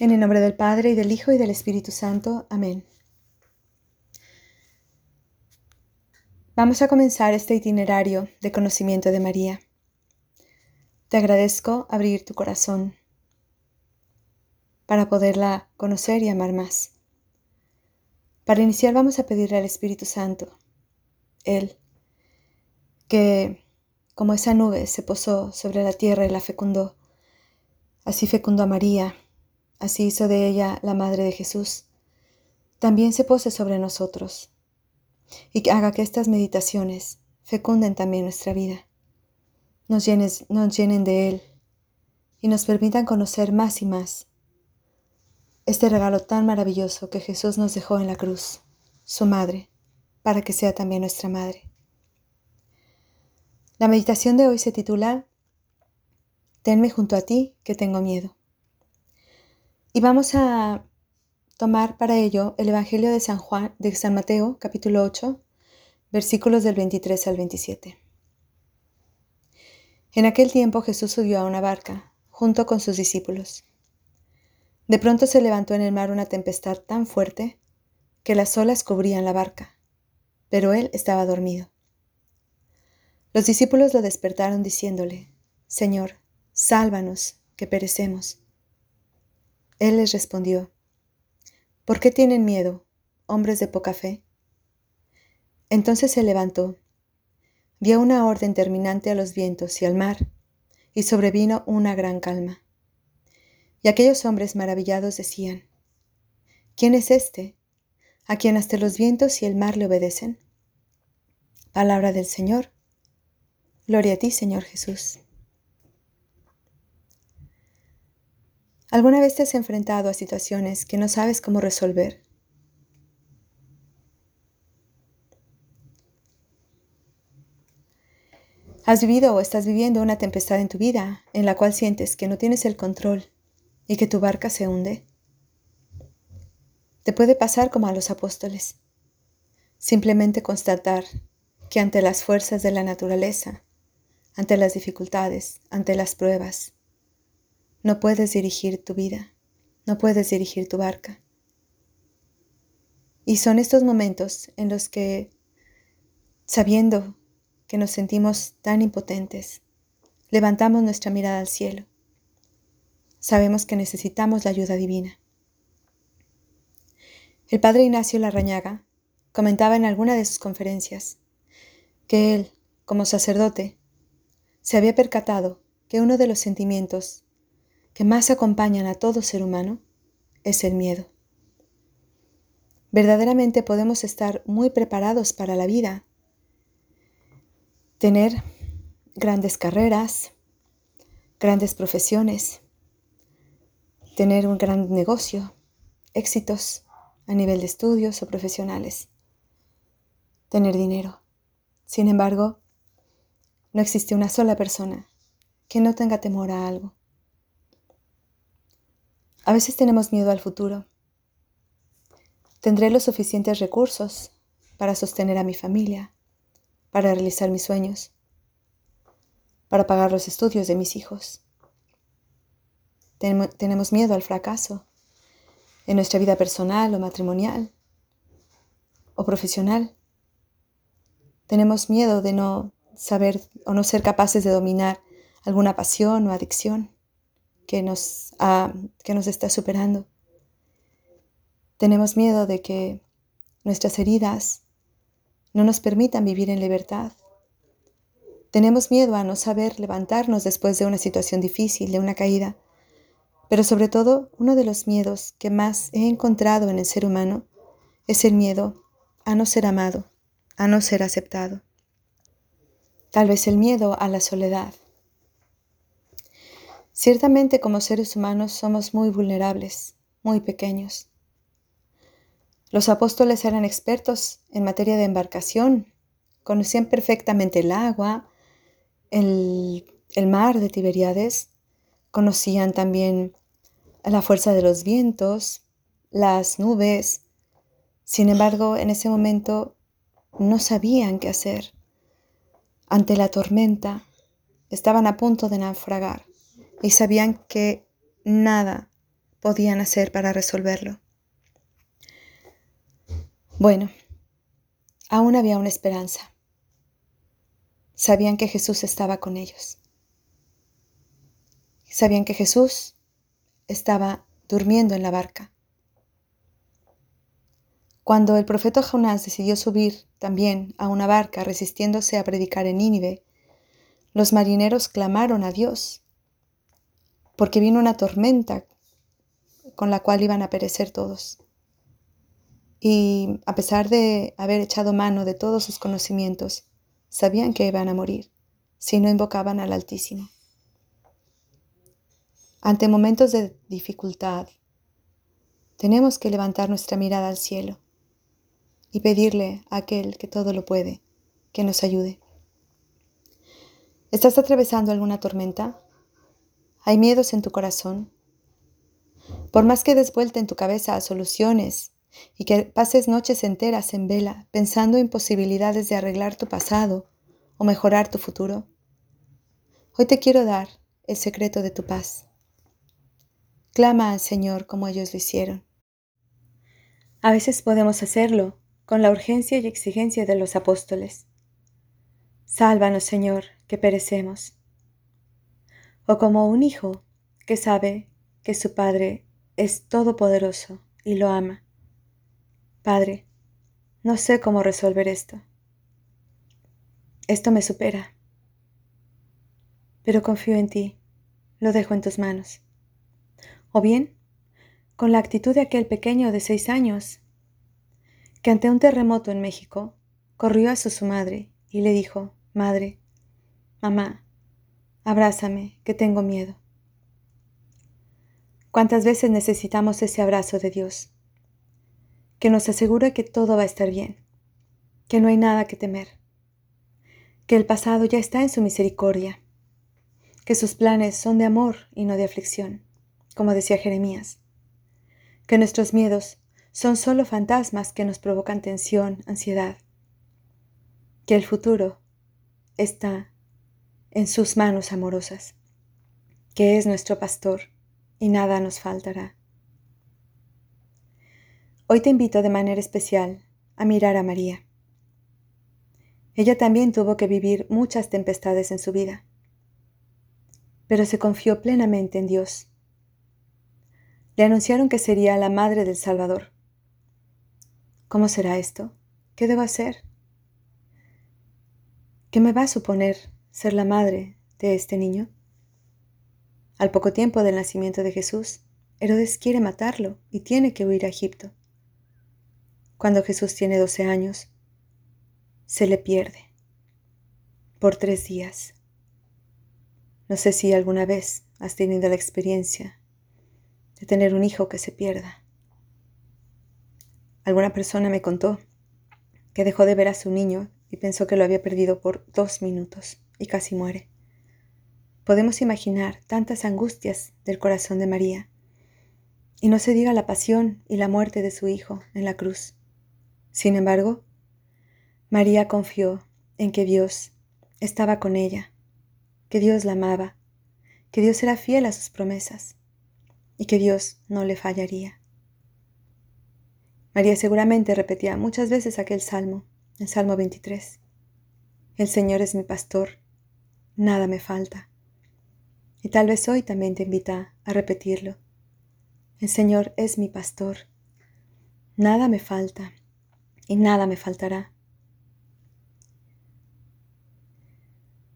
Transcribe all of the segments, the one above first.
En el nombre del Padre, y del Hijo, y del Espíritu Santo. Amén. Vamos a comenzar este itinerario de conocimiento de María. Te agradezco abrir tu corazón para poderla conocer y amar más. Para iniciar vamos a pedirle al Espíritu Santo, Él, que como esa nube se posó sobre la tierra y la fecundó, así fecundó a María Así hizo de ella la Madre de Jesús. También se pose sobre nosotros y que haga que estas meditaciones fecunden también nuestra vida, nos, nos llenen de Él y nos permitan conocer más y más este regalo tan maravilloso que Jesús nos dejó en la cruz, su Madre, para que sea también nuestra Madre. La meditación de hoy se titula Tenme junto a ti, que tengo miedo. Y vamos a tomar para ello el Evangelio de San Juan, de San Mateo, capítulo 8, versículos del 23 al 27. En aquel tiempo Jesús subió a una barca, junto con sus discípulos. De pronto se levantó en el mar una tempestad tan fuerte que las olas cubrían la barca, pero él estaba dormido. Los discípulos lo despertaron diciéndole, Señor, sálvanos, que perecemos. Él les respondió, ¿por qué tienen miedo, hombres de poca fe? Entonces se levantó, dio una orden terminante a los vientos y al mar, y sobrevino una gran calma. Y aquellos hombres maravillados decían, ¿quién es este, a quien hasta los vientos y el mar le obedecen? Palabra del Señor. Gloria a ti, Señor Jesús. ¿Alguna vez te has enfrentado a situaciones que no sabes cómo resolver? ¿Has vivido o estás viviendo una tempestad en tu vida en la cual sientes que no tienes el control y que tu barca se hunde? Te puede pasar como a los apóstoles. Simplemente constatar que ante las fuerzas de la naturaleza, ante las dificultades, ante las pruebas, no puedes dirigir tu vida, no puedes dirigir tu barca. Y son estos momentos en los que, sabiendo que nos sentimos tan impotentes, levantamos nuestra mirada al cielo. Sabemos que necesitamos la ayuda divina. El padre Ignacio Larrañaga comentaba en alguna de sus conferencias que él, como sacerdote, se había percatado que uno de los sentimientos que más acompañan a todo ser humano es el miedo. Verdaderamente podemos estar muy preparados para la vida, tener grandes carreras, grandes profesiones, tener un gran negocio, éxitos a nivel de estudios o profesionales, tener dinero. Sin embargo, no existe una sola persona que no tenga temor a algo. A veces tenemos miedo al futuro. ¿Tendré los suficientes recursos para sostener a mi familia, para realizar mis sueños, para pagar los estudios de mis hijos? Tenemos miedo al fracaso en nuestra vida personal o matrimonial o profesional. Tenemos miedo de no saber o no ser capaces de dominar alguna pasión o adicción que nos, que nos está superando. Tenemos miedo de que nuestras heridas no nos permitan vivir en libertad. Tenemos miedo a no saber levantarnos después de una situación difícil, de una caída. Pero sobre todo, uno de los miedos que más he encontrado en el ser humano es el miedo a no ser amado, a no ser aceptado. Tal vez el miedo a la soledad, Ciertamente como seres humanos somos muy vulnerables, muy pequeños. Los apóstoles eran expertos en materia de embarcación, conocían perfectamente el agua, el, mar de Tiberíades, conocían también la fuerza de los vientos, las nubes. Sin embargo, en ese momento no sabían qué hacer. Ante la tormenta, estaban a punto de naufragar y sabían que nada, podían hacer para resolverlo. Bueno, aún había una esperanza. Sabían que Jesús estaba con ellos. Sabían que Jesús estaba durmiendo en la barca. Cuando el profeta Jonás decidió subir también a una barca resistiéndose a predicar en Nínive, los marineros clamaron a Dios, porque vino una tormenta con la cual iban a perecer todos. Y a pesar de haber echado mano de todos sus conocimientos, sabían que iban a morir si no invocaban al Altísimo. Ante momentos de dificultad, tenemos que levantar nuestra mirada al cielo y pedirle a aquel que todo lo puede que nos ayude. ¿Estás atravesando alguna tormenta? ¿Hay miedos en tu corazón? Por más que des vuelta en tu cabeza a soluciones y que pases noches enteras en vela pensando en posibilidades de arreglar tu pasado o mejorar tu futuro, hoy te quiero dar el secreto de tu paz. Clama al Señor como ellos lo hicieron. A veces podemos hacerlo con la urgencia y exigencia de los apóstoles. Sálvanos, Señor, que perecemos. O como un hijo que sabe que su Padre es todopoderoso y lo ama Padre, no sé cómo resolver esto. Esto me supera. Pero confío en ti, lo dejo en tus manos. O bien, con la actitud de aquel pequeño de seis años, que ante un terremoto en México corrió a su, madre y le dijo, Madre, mamá, abrázame, que tengo miedo. ¿Cuántas veces necesitamos ese abrazo de Dios? que nos asegura que todo va a estar bien, que no hay nada que temer, que el pasado ya está en su misericordia, que sus planes son de amor y no de aflicción, como decía Jeremías, que nuestros miedos son solo fantasmas que nos provocan tensión, ansiedad, que el futuro está en sus manos amorosas, que es nuestro pastor y nada nos faltará. Hoy te invito de manera especial a mirar a María. Ella también tuvo que vivir muchas tempestades en su vida, pero se confió plenamente en Dios. Le anunciaron que sería la madre del Salvador. ¿Cómo será esto? ¿Qué debo hacer? ¿Qué me va a suponer ser la madre de este niño? Al poco tiempo del nacimiento de Jesús, Herodes quiere matarlo y tiene que huir a Egipto cuando Jesús tiene 12 años, se le pierde por tres días. No sé si alguna vez has tenido la experiencia de tener un hijo que se pierda. Alguna persona me contó que dejó de ver a su niño y pensó que lo había perdido por dos minutos y casi muere. Podemos imaginar tantas angustias del corazón de María, y no se diga la pasión y la muerte de su hijo en la cruz. Sin embargo, María confió en que Dios estaba con ella, que Dios la amaba, que Dios era fiel a sus promesas y que Dios no le fallaría. María seguramente repetía muchas veces aquel salmo, el Salmo 23. El Señor es mi pastor, nada me falta. Y tal vez hoy también te invita a repetirlo. El Señor es mi pastor, nada me falta y nada me faltará.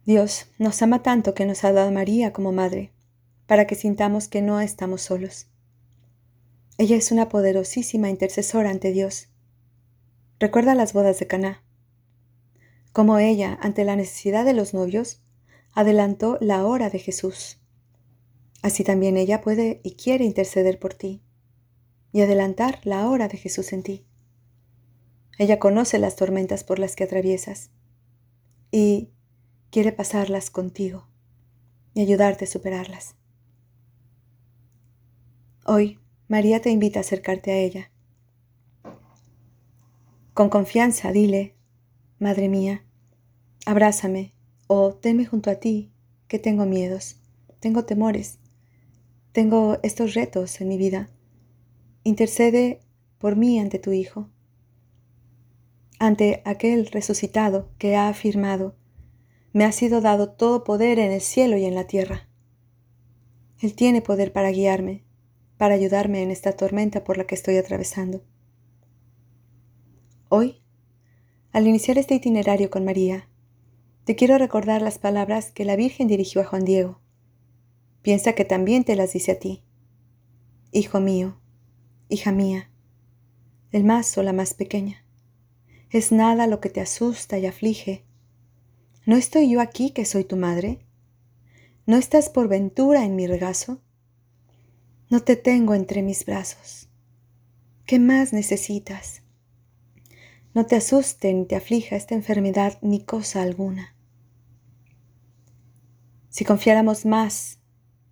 Dios nos ama tanto que nos ha dado a María como madre, para que sintamos que no estamos solos. Ella es una poderosísima intercesora ante Dios. Recuerda las bodas de Caná. Como ella, ante la necesidad de los novios, adelantó la hora de Jesús. Así también ella puede y quiere interceder por ti y adelantar la hora de Jesús en ti. Ella conoce las tormentas por las que atraviesas y quiere pasarlas contigo y ayudarte a superarlas. Hoy, María te invita a acercarte a ella. Con confianza, dile, Madre mía, abrázame o tenme junto a ti, que tengo miedos, tengo temores, tengo estos retos en mi vida. Intercede por mí ante tu Hijo, ante aquel resucitado que ha afirmado, me ha sido dado todo poder en el cielo y en la tierra. Él tiene poder para guiarme, para ayudarme en esta tormenta por la que estoy atravesando. Hoy, al iniciar este itinerario con María, te quiero recordar las palabras que la Virgen dirigió a Juan Diego. Piensa que también te las dice a ti. Hijo mío, hija mía, el más o la más pequeña. Es nada lo que te asusta y aflige. ¿No estoy yo aquí que soy tu madre? ¿No estás por ventura en mi regazo? No te tengo entre mis brazos. ¿Qué más necesitas? No te asuste ni te aflija esta enfermedad ni cosa alguna. Si confiáramos más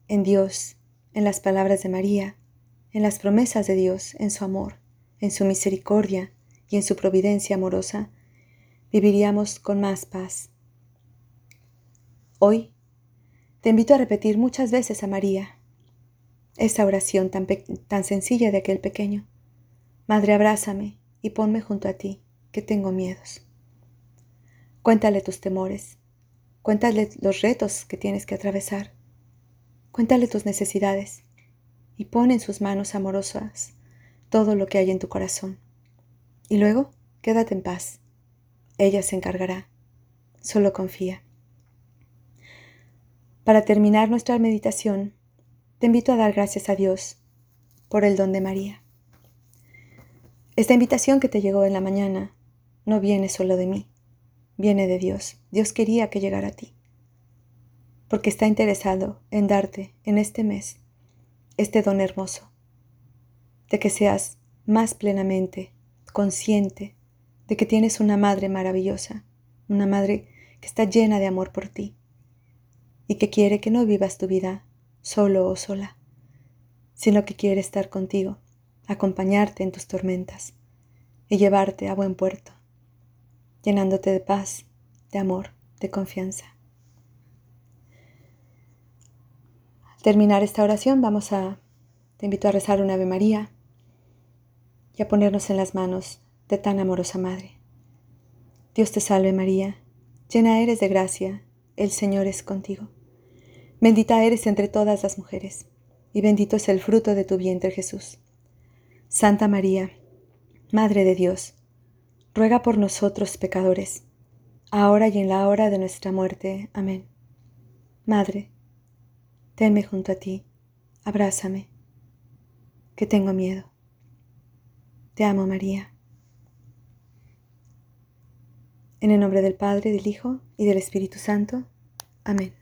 en Dios, en las palabras de María, en las promesas de Dios, en su amor, en su misericordia y en su providencia amorosa, viviríamos con más paz. Hoy te invito a repetir muchas veces a María esa oración tan, tan sencilla de aquel pequeño. Madre, abrázame y ponme junto a ti, que tengo miedos. Cuéntale tus temores, cuéntale los retos que tienes que atravesar, cuéntale tus necesidades y pon en sus manos amorosas todo lo que hay en tu corazón. Y luego, quédate en paz. Ella se encargará. Solo confía. Para terminar nuestra meditación, te invito a dar gracias a Dios por el don de María. Esta invitación que te llegó en la mañana no viene solo de mí, viene de Dios. Dios quería que llegara a ti, porque está interesado en darte en este mes este don hermoso, de que seas más plenamente consciente de que tienes una madre maravillosa, una madre que está llena de amor por ti y que quiere que no vivas tu vida solo o sola, sino que quiere estar contigo, acompañarte en tus tormentas y llevarte a buen puerto, llenándote de paz, de amor, de confianza. Al terminar esta oración vamos a, te invito a rezar una Ave María y a ponernos en las manos de tan amorosa Madre. Dios te salve María, llena eres de gracia, el Señor es contigo. Bendita eres entre todas las mujeres, y bendito es el fruto de tu vientre Jesús. Santa María, Madre de Dios, ruega por nosotros pecadores, ahora y en la hora de nuestra muerte. Amén. Madre, tenme junto a ti, abrázame, que tengo miedo. Te amo, María. En el nombre del Padre, del Hijo y del Espíritu Santo. Amén.